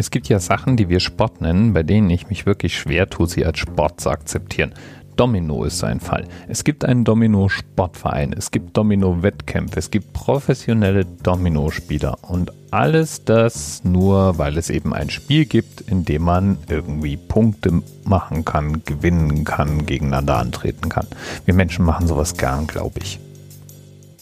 Es gibt ja Sachen, die wir Sport nennen, bei denen ich mich wirklich schwer tue, sie als Sport zu akzeptieren. Domino ist so ein Fall. Es gibt einen Domino-Sportverein, es gibt Domino-Wettkämpfe, es gibt professionelle Domino-Spieler und alles das nur, weil es eben ein Spiel gibt, in dem man irgendwie Punkte machen kann, gewinnen kann, gegeneinander antreten kann. Wir Menschen machen sowas gern, glaube ich.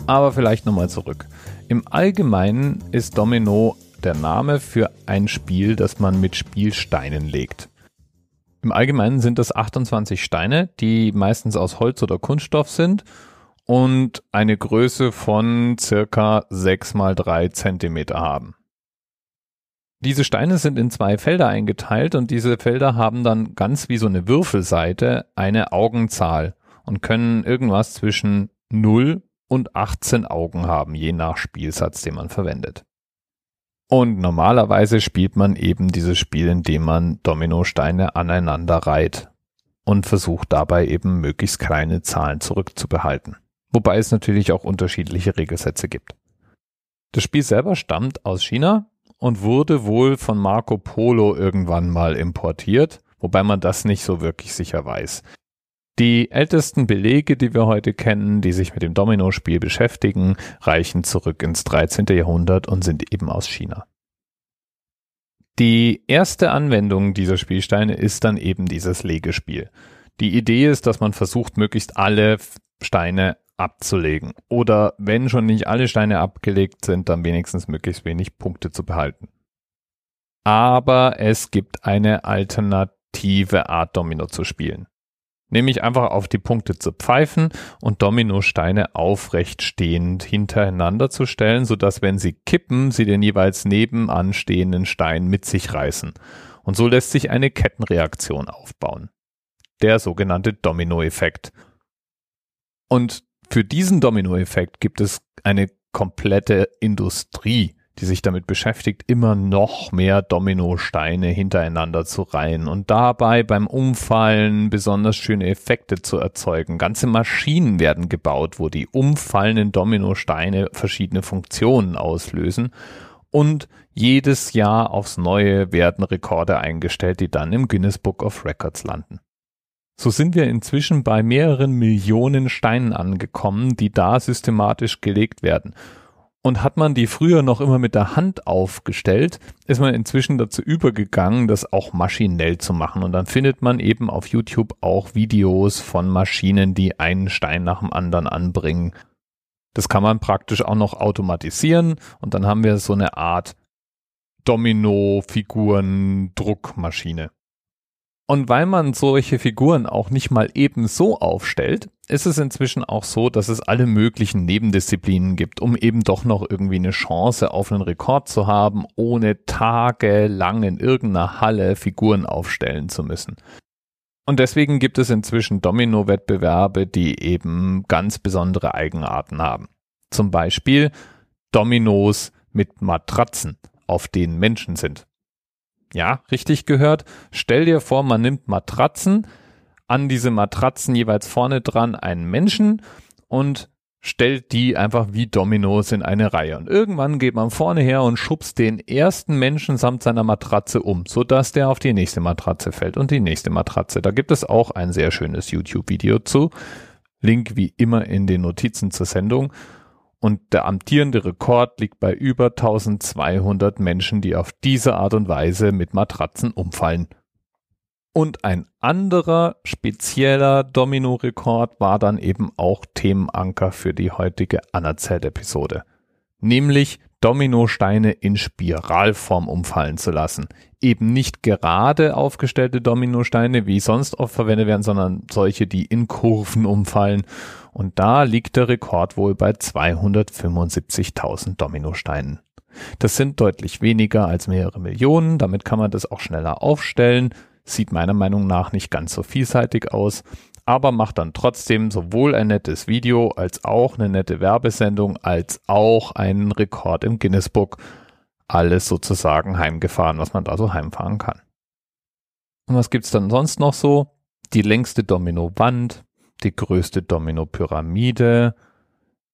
Aber vielleicht nochmal zurück. Im Allgemeinen ist Domino der Name für ein Spiel, das man mit Spielsteinen legt. Im Allgemeinen sind das 28 Steine, die meistens aus Holz oder Kunststoff sind und eine Größe von circa 6 mal 3 Zentimeter haben. Diese Steine sind in zwei Felder eingeteilt und diese Felder haben dann ganz wie so eine Würfelseite eine Augenzahl und können irgendwas zwischen 0 und 18 Augen haben, je nach Spielsatz, den man verwendet. Und normalerweise spielt man eben dieses Spiel, indem man Dominosteine aneinander reiht und versucht dabei eben möglichst kleine Zahlen zurückzubehalten. Wobei es natürlich auch unterschiedliche Regelsätze gibt. Das Spiel selber stammt aus China und wurde wohl von Marco Polo irgendwann mal importiert, wobei man das nicht so wirklich sicher weiß. Die ältesten Belege, die wir heute kennen, die sich mit dem Dominospiel beschäftigen, reichen zurück ins 13. Jahrhundert und sind eben aus China. Die erste Anwendung dieser Spielsteine ist dann eben dieses Legespiel. Die Idee ist, dass man versucht, möglichst alle Steine abzulegen. Oder wenn schon nicht alle Steine abgelegt sind, dann wenigstens möglichst wenig Punkte zu behalten. Aber es gibt eine alternative Art Domino zu spielen nämlich einfach auf die Punkte zu pfeifen und Dominosteine aufrecht stehend hintereinander zu stellen, sodass wenn sie kippen, sie den jeweils nebenan stehenden Stein mit sich reißen. Und so lässt sich eine Kettenreaktion aufbauen. Der sogenannte Dominoeffekt. Und für diesen Dominoeffekt gibt es eine komplette Industrie, die sich damit beschäftigt, immer noch mehr Dominosteine hintereinander zu reihen und dabei beim Umfallen besonders schöne Effekte zu erzeugen. Ganze Maschinen werden gebaut, wo die umfallenden Dominosteine verschiedene Funktionen auslösen und jedes Jahr aufs Neue werden Rekorde eingestellt, die dann im Guinness Book of Records landen. So sind wir inzwischen bei mehreren Millionen Steinen angekommen, die da systematisch gelegt werden. Und hat man die früher noch immer mit der Hand aufgestellt, ist man inzwischen dazu übergegangen, das auch maschinell zu machen. Und dann findet man eben auf YouTube auch Videos von Maschinen, die einen Stein nach dem anderen anbringen. Das kann man praktisch auch noch automatisieren und dann haben wir so eine Art Domino-Figuren-Druckmaschine. Und weil man solche Figuren auch nicht mal eben so aufstellt, ist es inzwischen auch so, dass es alle möglichen Nebendisziplinen gibt, um eben doch noch irgendwie eine Chance auf einen Rekord zu haben, ohne tagelang in irgendeiner Halle Figuren aufstellen zu müssen. Und deswegen gibt es inzwischen Domino-Wettbewerbe, die eben ganz besondere Eigenarten haben. Zum Beispiel Dominos mit Matratzen, auf denen Menschen sind. Ja, richtig gehört. Stell dir vor, man nimmt Matratzen, an diese Matratzen jeweils vorne dran einen Menschen und stellt die einfach wie Dominos in eine Reihe. Und irgendwann geht man vorne her und schubst den ersten Menschen samt seiner Matratze um, sodass der auf die nächste Matratze fällt und die nächste Matratze. Da gibt es auch ein sehr schönes YouTube-Video zu. Link wie immer in den Notizen zur Sendung und der amtierende Rekord liegt bei über 1200 Menschen, die auf diese Art und Weise mit Matratzen umfallen. Und ein anderer spezieller Domino-Rekord war dann eben auch Themenanker für die heutige Anerzählt-Episode. Nämlich Dominosteine in Spiralform umfallen zu lassen. Eben nicht gerade aufgestellte Dominosteine, wie sonst oft verwendet werden, sondern solche, die in Kurven umfallen. Und da liegt der Rekord wohl bei 275.000 Dominosteinen. Das sind deutlich weniger als mehrere Millionen, damit kann man das auch schneller aufstellen. Sieht meiner Meinung nach nicht ganz so vielseitig aus, aber macht dann trotzdem sowohl ein nettes Video als auch eine nette Werbesendung als auch einen Rekord im Guinness Book. Alles sozusagen heimgefahren, was man da so heimfahren kann. Und was gibt's dann sonst noch so? Die längste Domino-Wand, die größte Domino-Pyramide,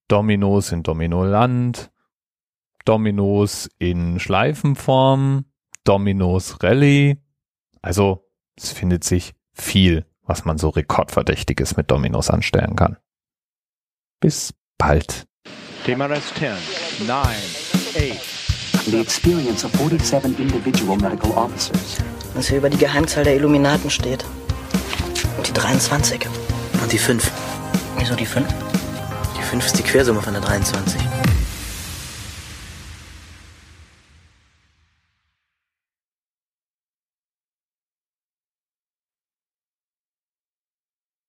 Dominos in Dominoland, Dominos in Schleifenform, Domino's Rally. Also es findet sich viel, was man so rekordverdächtiges mit Dominos anstellen kann. Bis bald. TMRS 10, 9, 8. The experience of 47 individual medical officers. Was hier über die Geheimzahl der Illuminaten steht. Und die 23. Und die 5. Wieso die 5? Die 5 ist die Quersumme von der 23.